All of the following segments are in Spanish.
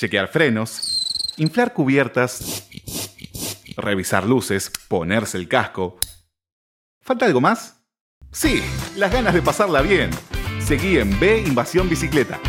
chequear frenos, inflar cubiertas, revisar luces, ponerse el casco. ¿Falta algo más? Sí, las ganas de pasarla bien. Seguí en B Invasión Bicicleta.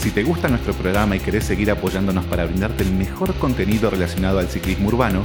Si te gusta nuestro programa y querés seguir apoyándonos para brindarte el mejor contenido relacionado al ciclismo urbano,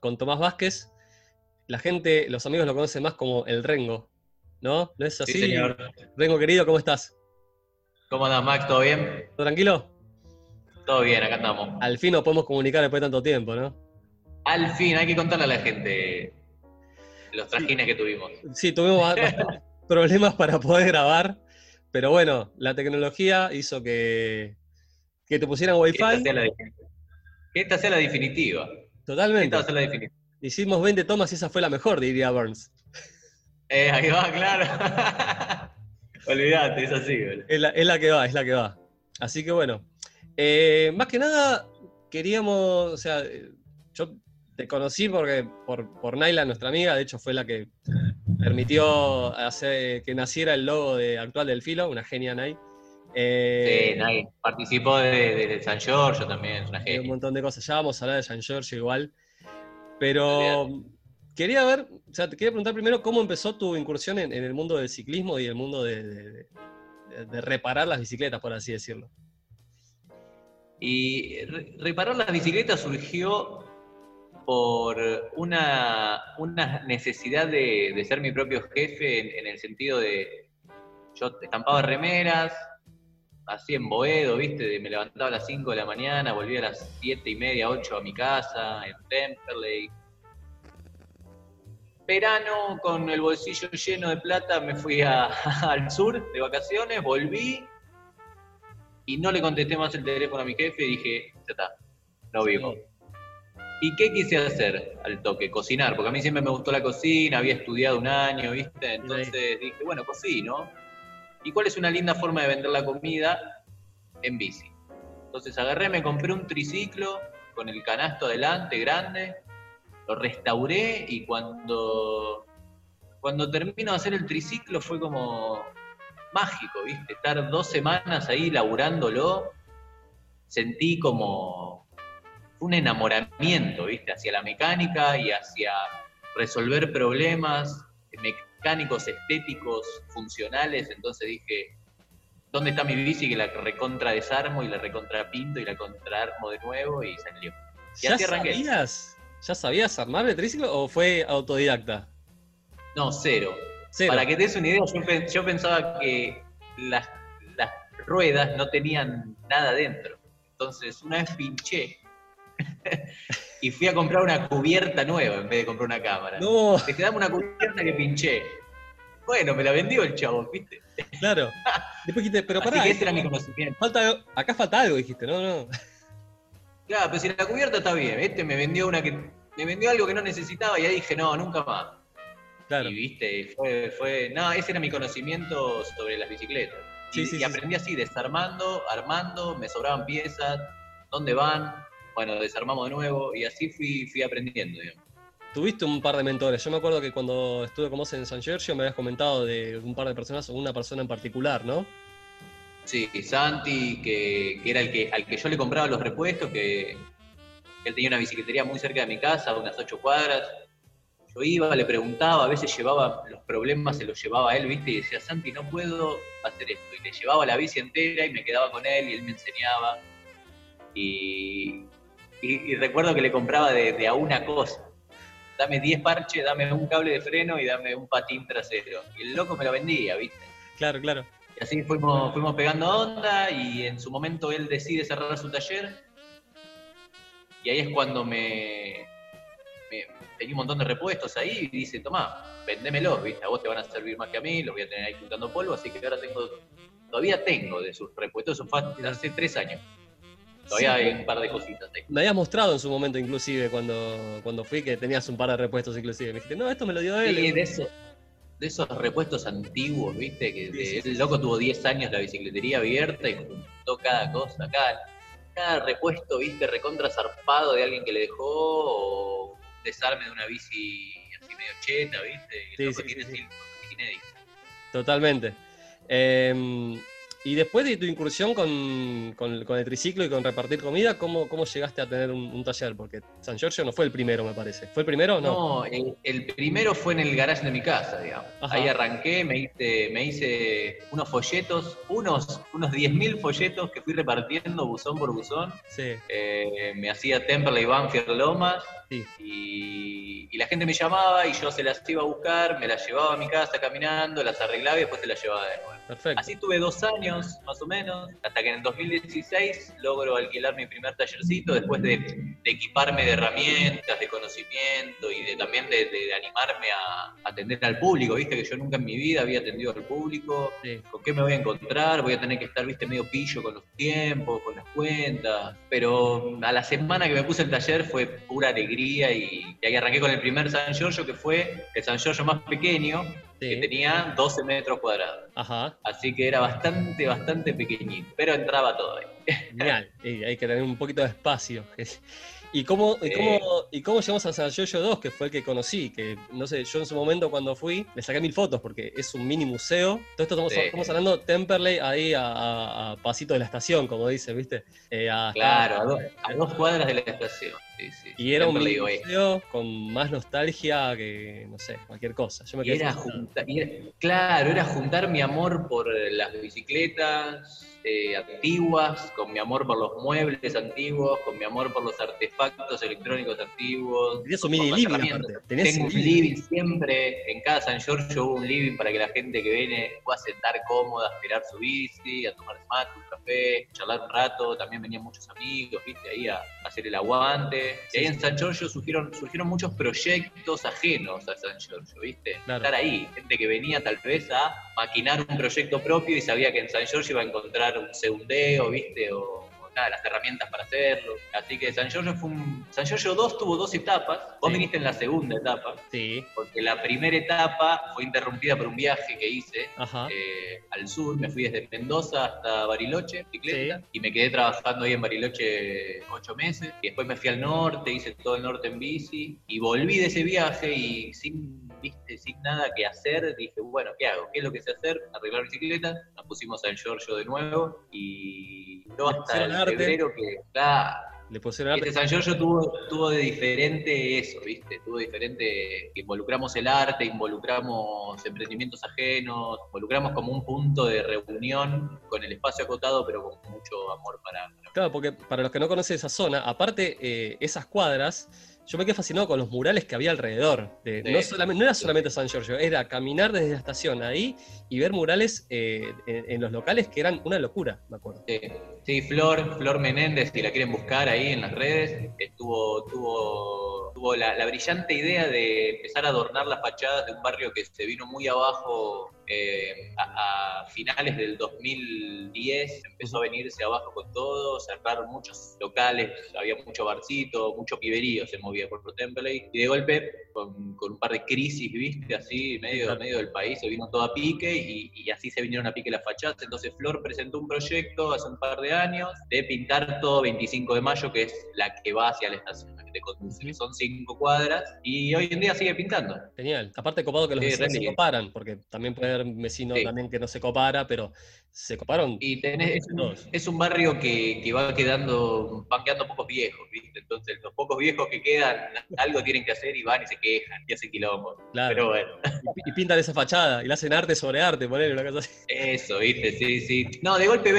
con Tomás Vázquez. La gente, los amigos lo conocen más como el Rengo, ¿no? ¿No es así? Sí, señor. Rengo querido, ¿cómo estás? ¿Cómo andas, Max? ¿Todo bien? ¿Todo tranquilo? Todo bien, acá andamos. Al fin nos podemos comunicar después de tanto tiempo, ¿no? Al fin, hay que contarle a la gente los trajines que tuvimos. Sí, tuvimos problemas para poder grabar, pero bueno, la tecnología hizo que, que te pusieran Que esta Wi-Fi. sea la, esta sea la definitiva. Totalmente. la. Hicimos 20 tomas y esa fue la mejor, diría Burns. Eh, ahí va, claro. Olvídate, es así. Es la, es la que va, es la que va. Así que bueno. Eh, más que nada, queríamos, o sea, yo te conocí porque por, por Naila, nuestra amiga, de hecho fue la que permitió hacer que naciera el logo de, actual del filo, una genia Nay. Eh, Sí, nadie. Participó de, de- de San Giorgio también, es una y un montón de cosas. Ya vamos a hablar de San Giorgio igual. Pero quería ver, o sea, te quería preguntar primero cómo empezó tu incursión en, en el mundo del ciclismo y el mundo de, de- de- de reparar las bicicletas, por así decirlo. Y re- reparar las bicicletas surgió por una, una necesidad de, de ser mi propio jefe en, en el sentido de yo estampaba remeras, así en Boedo, ¿viste? Me levantaba a las 5 de la mañana, volvía a las 7 y media, 8 a mi casa, en Temperley. Verano, con el bolsillo lleno de plata, me fui a- al sur de vacaciones, volví y no le contesté más el teléfono a mi jefe y dije, ya está, no vivo. ¿Y qué quise hacer al toque? Cocinar, porque a mí siempre me gustó la cocina, había estudiado un año, ¿viste? Entonces dije, bueno, cocino. ¿Y cuál es una linda forma de vender la comida? En bici. Entonces agarré, me compré un triciclo con el canasto adelante, grande, lo restauré y cuando, cuando termino de hacer el triciclo fue como mágico, ¿viste? Estar dos semanas ahí laburándolo, sentí como un enamoramiento, ¿viste? Hacia la mecánica y hacia resolver problemas mecánicos, estéticos, funcionales. Entonces dije, ¿dónde está mi bici que la recontra desarmo y la recontra pinto y la contraarmo de nuevo? Y salió. Y ¿Ya así arranqué. sabías? ¿Ya sabías armar el triciclo o fue autodidacta? No, cero. Cero. Para que te des una idea, yo, pe- yo pensaba que las, las ruedas no tenían nada dentro. Entonces, una vez pinché y fui a comprar una cubierta nueva en vez de comprar una cámara. No, Dije, dame una cubierta que pinché. Bueno, me la vendió el chavo, ¿viste? claro. Después dijiste, pero Así pará, que ese era mi conocimiento. falta, acá falta algo, dijiste, no, no. Claro, pero si la cubierta está bien, este me vendió una que me vendió algo que no necesitaba y ahí dije, no, nunca más. Claro. Y viste, fue, fue, no, ese era mi conocimiento sobre las bicicletas. Y, Sí, sí, y sí, aprendí así, desarmando, armando, me sobraban piezas, dónde van, bueno, desarmamos de nuevo, y así fui, fui aprendiendo, digamos. Tuviste un par de mentores. Yo me acuerdo que cuando estuve con vos en San Giorgio me habías comentado de un par de personas o una persona en particular, ¿no? Sí, Santi, que, que era el que al que yo le compraba los repuestos, que él tenía una bicicletería muy cerca de mi casa, unas ocho cuadras. Yo iba, le preguntaba, a veces llevaba los problemas, se los llevaba a él, ¿viste? Y decía, Santi, no puedo hacer esto. Y le llevaba la bici entera y me quedaba con él y él me enseñaba. Y, y- y recuerdo que le compraba de, de a una cosa. Dame 10 parches, dame un cable de freno y dame un patín trasero. Y el loco me lo vendía, ¿viste? Claro, claro. Y así fuimos, fuimos pegando onda y en su momento él decide cerrar su taller. Y ahí es cuando me, me, tenía un montón de repuestos ahí y dice, tomá, vendémelos, ¿viste? A vos te van a servir más que a mí, los voy a tener ahí juntando polvo, así que ahora tengo, todavía tengo de sus repuestos, eso fue hace tres años. Todavía Sí. hay un par de cositas ahí. Me habías mostrado en su momento, inclusive, cuando, cuando fui, que tenías un par de repuestos, inclusive. Me dijiste, no, esto me lo dio él. Sí, de esos, de esos repuestos antiguos, ¿viste? Que de- el loco tuvo 10 años la bicicletería abierta y juntó cada cosa, cada, cada repuesto, ¿viste? Recontra zarpado de alguien que le dejó o un desarme de una bici así medio cheta, ¿viste? Y el loco tiene sí, sí. así. Totalmente. Eh, y después de tu incursión con, con- con el triciclo y con repartir comida, ¿cómo, cómo llegaste a tener un, un taller? Porque San Giorgio no fue el primero, me parece. ¿Fue el primero o no? No, el, el primero fue en el garage de mi casa, digamos. Ajá. Ahí arranqué, me hice, me hice unos folletos, unos, unos 10.000 folletos que fui repartiendo buzón por buzón. Sí, Eh, me hacía Temperley, Banfield, Lomas, sí. y, y la gente me llamaba y yo se las iba a buscar, me las llevaba a mi casa caminando, las arreglaba y después se las llevaba de nuevo. Perfecto. Así tuve dos años, más o menos, hasta que en el 2016 logro alquilar mi primer tallercito después de, de equiparme de herramientas, de conocimiento y de, también de, de animarme a atender al público, viste que yo nunca en mi vida había atendido al público, Sí. ¿Con qué me voy a encontrar? Voy a tener que estar, viste, medio pillo con los tiempos, con las cuentas. Pero a la semana que me puse el taller fue pura alegría y, y ahí arranqué con el primer San Giorgio, que fue el San Giorgio más pequeño, que tenía 12 metros cuadrados. Ajá. Así que era bastante, bastante pequeñito, pero entraba todo ahí. Genial. Y hay que tener un poquito de espacio. ¿Y cómo, y cómo, y cómo llegamos a San Giorgio 2, que fue el que conocí? Que no sé, yo en su momento cuando fui, le saqué mil fotos porque es un mini museo. Todo esto estamos, Sí. estamos hablando Temperley ahí a, a- a pasito de la estación, como dice, ¿viste? Eh, a- Claro, a, dos- a dos cuadras de la estación. Sí, sí. Y era un museo con más nostalgia que, no sé, cualquier cosa. Yo me quedé era junta- claro, era juntar mi amor por eh, las bicicletas eh, antiguas, con mi amor por los muebles antiguos, con mi amor por los artefactos electrónicos antiguos. Tenías un mini living aparte. Tenías Tengo un living. living siempre, en cada San Giorgio hubo un living para que la gente que viene pueda sentar cómoda, a esperar su bici, a tomar mate, un café, charlar un rato, también venían muchos amigos, viste, ahí a hacer el aguante. Y ahí en San Giorgio surgieron, surgieron muchos proyectos ajenos a San Giorgio, viste, Claro. estar ahí, gente que venía tal vez a maquinar un proyecto propio y sabía que en San Giorgio iba a encontrar un segundeo, viste, o las herramientas para hacerlo. Así que San Giorgio fue un... San Giorgio 2 tuvo dos etapas, vos Sí. viniste en la segunda etapa, Sí, porque la primera etapa fue interrumpida por un viaje que hice eh, al sur, me fui desde Mendoza hasta Bariloche, bicicleta, y me quedé trabajando ahí en Bariloche ocho meses, y después me fui al norte, hice todo el norte en bici, y volví de ese viaje y sin, viste, sin nada que hacer, dije, bueno, ¿qué hago? ¿Qué es lo que sé hacer? Arreglar bicicletas, nos pusimos al Giorgio de nuevo, y no Le hasta el arte. febrero que, claro, Le pusieron arte. este San Giorgio tuvo, tuvo de diferente eso, ¿viste? Tuvo diferente, involucramos el arte, involucramos emprendimientos ajenos, involucramos como un punto de reunión con el espacio acotado, pero con mucho amor para... para- Claro, porque para los que no conocen esa zona, aparte eh, esas cuadras, yo me quedé fascinado con los murales que había alrededor. De- no, solamente, no era solamente San Giorgio, era caminar desde la estación ahí y ver murales eh, en, en los locales que eran una locura, me acuerdo. Sí, sí, Flor, Flor Menéndez, si la quieren buscar ahí en las redes, estuvo, tuvo, tuvo la, la brillante idea de empezar a adornar las fachadas de un barrio que se vino muy abajo eh, a, a finales del 2010, empezó a venirse abajo con todo, cerraron muchos locales, había mucho barcito, mucho piberío se movía por Temperley, y de golpe, con, con un par de crisis, viste, así, medio, medio del país, se vino todo a pique, y, y así se vinieron a pique las fachadas, entonces Flor presentó un proyecto hace un par de años de pintar todo 25 de mayo, que es la que va hacia la estación, la son cinco cuadras, y hoy en día sigue pintando. Genial. Aparte copado que los Sí, vecinos se coparan, porque también puede haber vecino Sí. también que no se copara, pero se coparon. Y tenés, es, un, Todos. es un barrio que, que va quedando, van quedando pocos viejos, ¿viste? Entonces los pocos viejos que quedan, algo tienen que hacer y van y se quejan y hacen quilombo. Claro. Pero bueno, Y, y pintan esa fachada y le hacen arte sobre arte, poner una cosa así. eso, ¿viste? Sí, sí. No, de golpe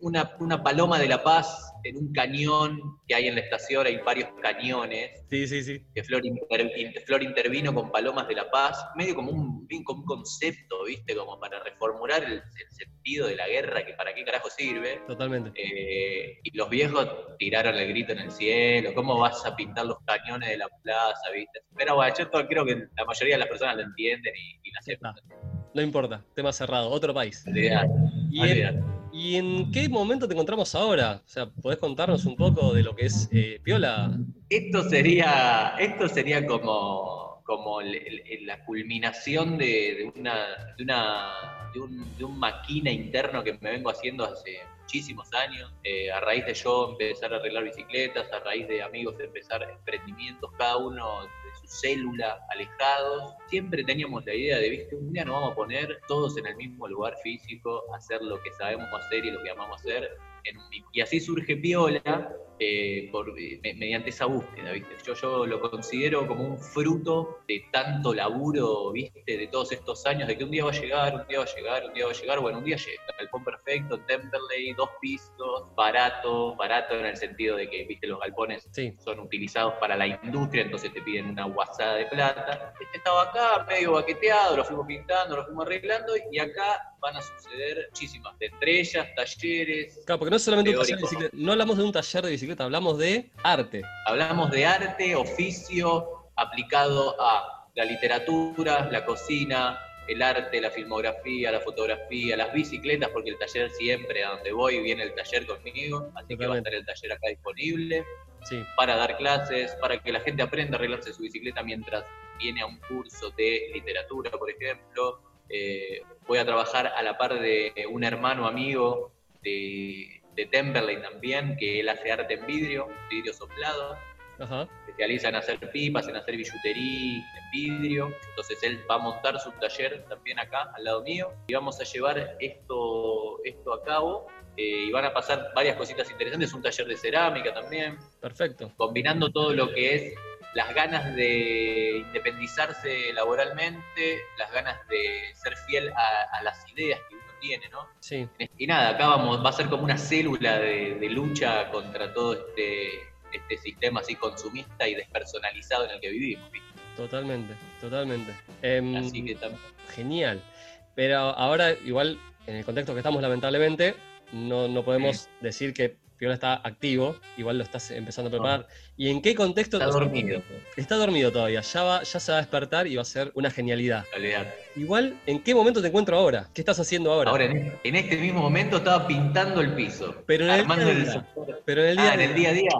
una, una paloma de la paz en un cañón que hay en la estación, hay varios cañones, Sí, sí, sí. que Flor, inter- Flor intervino con Palomas de la Paz, medio como un, como un concepto, ¿viste? Como para reformular el, el sentido de la guerra, que para qué carajo sirve. Totalmente. Eh, y los viejos tiraron el grito en el cielo, ¿cómo vas a pintar los cañones de la plaza, viste? Pero bueno, yo creo que la mayoría de las personas lo entienden y, y la aceptan. No importa, tema cerrado, otro país. Olvidate, ¿Y en, y en qué momento te encontramos ahora? O sea, ¿podés contarnos un poco de lo que es eh, Piola? Esto sería, esto sería como, como el- el- la culminación de, de una, de, una, de, un, de un maquina interno que me vengo haciendo hace muchísimos años, eh, a raíz de yo empezar a arreglar bicicletas, a raíz de amigos de empezar emprendimientos, cada uno célula, alejados, siempre teníamos la idea de, viste, un día nos vamos a poner todos en el mismo lugar físico, hacer lo que sabemos hacer y lo que amamos hacer, en un y así surge Piola, eh, por, eh, me- mediante esa búsqueda, ¿viste? Yo, yo lo considero como un fruto de tanto laburo, ¿viste? De todos estos años, de que un día va a llegar, un día va a llegar, un día va a llegar, bueno, un día llega. Galpón perfecto, Temperley, dos pisos, barato, barato en el sentido de que, ¿viste? Los galpones Sí, son utilizados para la industria, entonces te piden una guasada de plata. Este estaba acá, medio baqueteado, lo fuimos pintando, lo fuimos arreglando, y acá van a suceder muchísimas, de entre ellas, talleres, claro, porque no solamente un taller de bicicleta, no hablamos de un taller de bicicleta, hablamos de arte. Hablamos de arte, oficio, aplicado a la literatura, la cocina, el arte, la filmografía, la fotografía, las bicicletas, porque el taller siempre, a donde voy, viene el taller conmigo, así que va a estar el taller acá disponible Sí, para dar clases, para que la gente aprenda a arreglarse su bicicleta mientras viene a un curso de literatura, por ejemplo. Eh, voy a trabajar a la par de un hermano amigo de, de Temperley también, que él hace arte en vidrio, vidrio soplado ajá. especializa en hacer pipas, en hacer billutería, en vidrio. Entonces él va a montar su taller también acá, al lado mío, y vamos a llevar esto, esto a cabo. eh, y van a pasar varias cositas interesantes, un taller de cerámica también, Perfecto. combinando todo lo que es las ganas de independizarse laboralmente, las ganas de ser fiel a, a las ideas que tiene, ¿no? Sí, Y nada, acá vamos, va a ser como una célula de, de lucha contra todo este, este sistema así consumista y despersonalizado en el que vivimos. ¿viste? totalmente, totalmente. Em, Así que tam- Genial. Pero ahora, igual, en el contexto que estamos, lamentablemente, no, no podemos decir que Piola está activo, igual lo estás empezando a preparar. ¿Y en qué contexto? está dormido. Está dormido todavía, ya, va, ya se va a despertar y va a ser una genialidad. Igual, ¿en qué momento te encuentro ahora? ¿Qué estás haciendo ahora? Ahora, en, en este mismo momento estaba pintando el piso. Pero en el día día. Pero en el día Ah, en el día. día a día.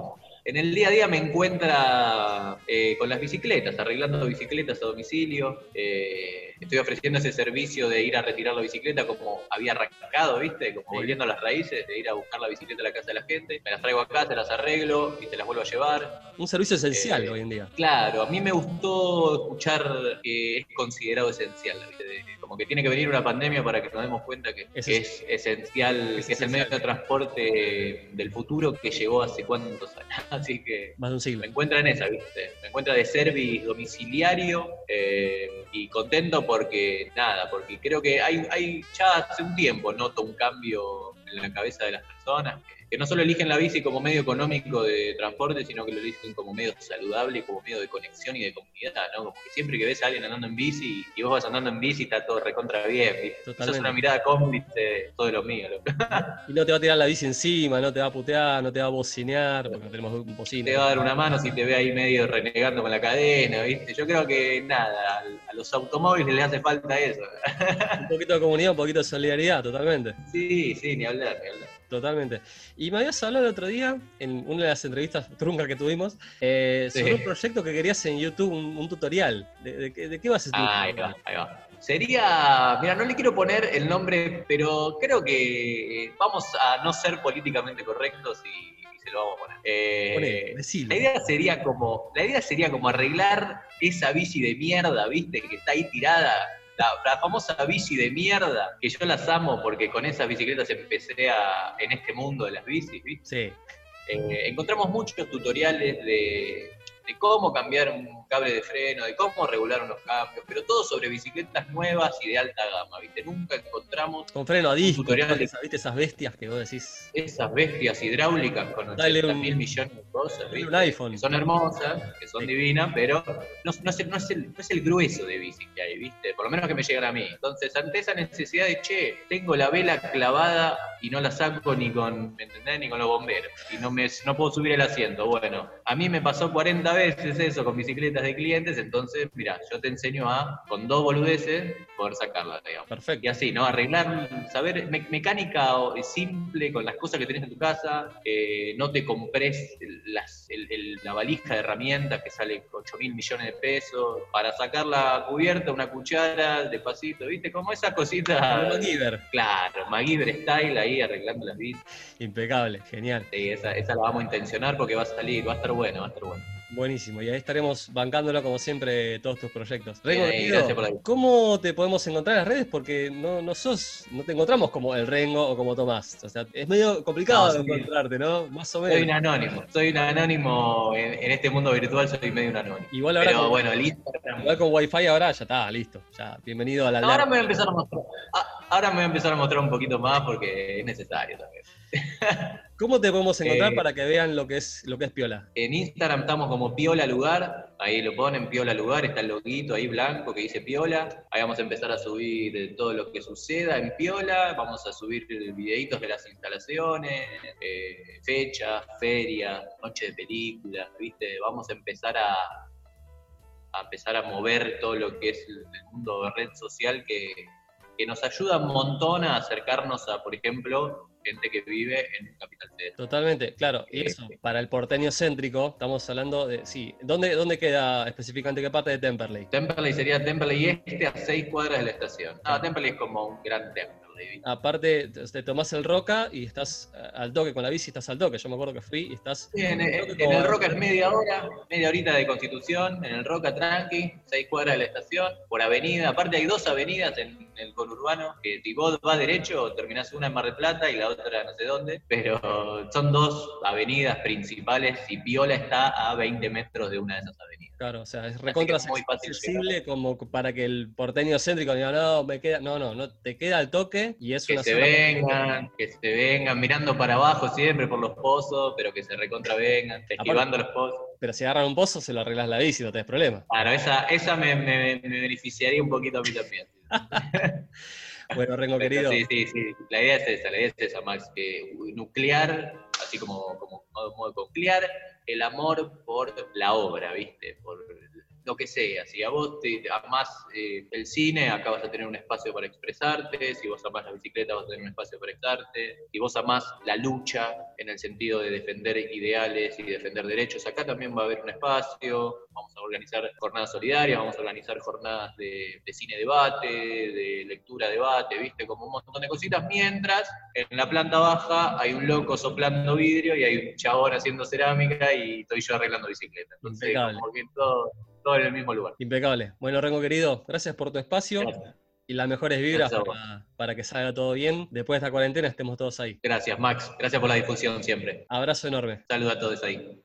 En el día a día me encuentra eh, con las bicicletas, arreglando bicicletas a domicilio. Eh, estoy ofreciendo ese servicio de ir a retirar la bicicleta como había arrancado, ¿viste? Como volviendo a las raíces, de ir a buscar la bicicleta a la casa de la gente. Me las traigo acá, se las arreglo y se las vuelvo a llevar. Un servicio esencial Eh, hoy en día. Claro, a mí me gustó escuchar que es considerado esencial. ¿viste? Como que tiene que venir una pandemia para que nos demos cuenta que Es que es, esencial, es que es el medio de transporte del futuro que llegó hace cuántos años. Así que Más de un siglo. me encuentra en esa, ¿viste? Me encuentra de service domiciliario eh, y contento porque, nada, porque creo que hay, hay ya hace un tiempo noto un cambio en la cabeza de las personas que, que no solo eligen la bici como medio económico de transporte, sino que lo eligen como medio saludable, como medio de conexión y de comunidad, ¿no? Como que siempre que ves a alguien andando en bici y vos vas andando en bici está todo recontra bien. Eso es una mirada cómplice todo lo mío, loco. Y no te va a tirar la bici encima, no te va a putear, no te va a bocinear, porque no tenemos un bocina. te va a dar una mano si te ve ahí medio renegando con la cadena, ¿viste? Yo creo que nada, a los automóviles les hace falta eso. Un poquito de comunidad, un poquito de solidaridad, totalmente. Sí, sí, ni hablar, ni hablar. Totalmente. Y me habías hablado el otro día, en una de las entrevistas truncas que tuvimos, eh, sobre Sí. un proyecto que querías en YouTube, un, un tutorial. ¿De, de qué- de qué vas a hacer? Ahí va, ahí va. Sería, mira, no le quiero poner el nombre, pero creo que eh, vamos a no ser políticamente correctos y, se lo vamos a poner. Eh, Poné. La idea sería como, la idea sería como arreglar esa bici de mierda, ¿viste? Que está ahí tirada. La, la famosa bici de mierda, que yo las amo porque con esas bicicletas empecé a, en este mundo de las bicis, ¿viste? Sí, Eh, encontramos muchos tutoriales de, de cómo cambiar un cable de freno, de cómo regular unos cambios, pero todo sobre bicicletas nuevas y de alta gama, ¿viste? Nunca encontramos Con freno a disco, tutorial de- esas- ¿viste? Esas bestias que vos decís. esas bestias hidráulicas con Dale 80 un- mil millones de cosas, ¿viste? un iPhone. que son hermosas, que son Sí. divinas, pero no, no es el, no, es el, no es el grueso de bici que hay, ¿viste? Por lo menos que me llegan a mí. Entonces, ante esa necesidad de, che, tengo la vela clavada y no la saco ni con, ¿me entendés? Ni con los bomberos. Y no, me, no puedo subir el asiento. Bueno, a mí me pasó 40 veces eso con bicicletas de clientes, entonces, mira, yo te enseño a, con dos boludeces, poder sacarla, digamos. Perfecto. Y así, ¿no? Arreglar, saber me- mecánica o- simple con las cosas que tenés en tu casa, eh, no te compres las- el- el- la valija de herramientas que sale 8 mil millones de pesos, para sacar la cubierta, una cuchara, despacito, ¿viste? Como esas cositas. Como MacGyver. Claro, MacGyver Style ahí arreglando las bicis. Impecable, genial. Sí, esa, esa la vamos a intencionar porque va a salir, va a estar bueno, va a estar bueno. Buenísimo. Y ahí estaremos bancándolo como siempre todos tus proyectos. Rengo, ¿cómo te podemos encontrar en las redes? Porque no, no sos, no te encontramos como el Rengo o como Tomás. O sea, es medio complicado No, sí. encontrarte, ¿no? Más o Soy un menos. anónimo, soy un anónimo en, en este mundo virtual, soy medio un anónimo. Igual ahora Pero con, bueno, Instagram. igual con Wi-Fi ahora ya está, listo. Ya, bienvenido a la ahora me voy a empezar a mostrar. Ahora me voy a empezar a mostrar un poquito más porque es necesario también. ¿Cómo te podemos encontrar Eh, para que vean lo que es lo que es Piola? En Instagram estamos como Piola Lugar, ahí lo ponen Piola Lugar, está el loguito ahí blanco que dice Piola. Ahí vamos a empezar a subir todo lo que suceda en Piola, vamos a subir videitos de las instalaciones, eh, fechas, ferias, noche de películas, ¿viste? Vamos a empezar a, a empezar a mover todo lo que es el, el mundo de red social que, que nos ayuda un montón a acercarnos a, por ejemplo, gente que vive en Capital Federal. Totalmente, claro. Y Eh, eso, para el porteño céntrico, estamos hablando de. Sí, ¿dónde, dónde queda específicamente qué parte de Temperley? Temperley sería Temperley Este a 6 cuadras de la estación. Ah, Temperley es como un gran Temperley. Aparte, te tomás el Roca y estás eh, al toque con la bici, estás al toque. Yo me acuerdo que fui y estás. Sí, en, al en- en el Roca es media hora, media horita de Constitución, en el Roca tranqui, 6 cuadras de la estación, por avenida. Aparte hay dos avenidas en el conurbano, que si vos vas derecho, terminás una en Mar del Plata y la otra no sé dónde, pero son dos avenidas principales y Piola está a 20 metros de una de esas avenidas. Claro, o sea, es recontra es muy fácil accesible como para que el porteño céntrico diga, no, me queda. No, no, no, te queda al toque y es Que una se vengan, que se vengan mirando para abajo siempre por los pozos, pero que se recontra vengan, esquivando los pozos. Pero si agarran un pozo, se lo arreglas la bici, no tenés problema. Claro, esa, esa me, me- me beneficiaría un poquito a mí también. Bueno, Rengo querido. Sí, sí, sí. La idea es esa, la idea es esa, Max, que nuclear, así como, como modo, modo nuclear, el amor por la obra, ¿viste? Por lo que sea. Si a vos te amás eh, el cine, acá vas a tener un espacio para expresarte. Si vos amás la bicicleta, vas a tener un espacio para expresarte. Si vos amás la lucha en el sentido de defender ideales y defender derechos, acá también va a haber un espacio. Vamos a organizar jornadas solidarias, vamos a organizar jornadas de, de cine debate, de lectura debate, ¿viste? Como un montón de cositas. Mientras en la planta baja hay un loco soplando vidrio y hay un chabón haciendo cerámica y estoy yo arreglando bicicleta. Entonces, Impecable. como que todo, todo en el mismo lugar. Impecable. Bueno, Rengo querido, gracias por tu espacio Gracias. y las mejores vibras para, para que salga todo bien. Después de esta cuarentena estemos todos ahí. Gracias, Max. Gracias por la difusión siempre. Abrazo enorme. Saludos a todos ahí.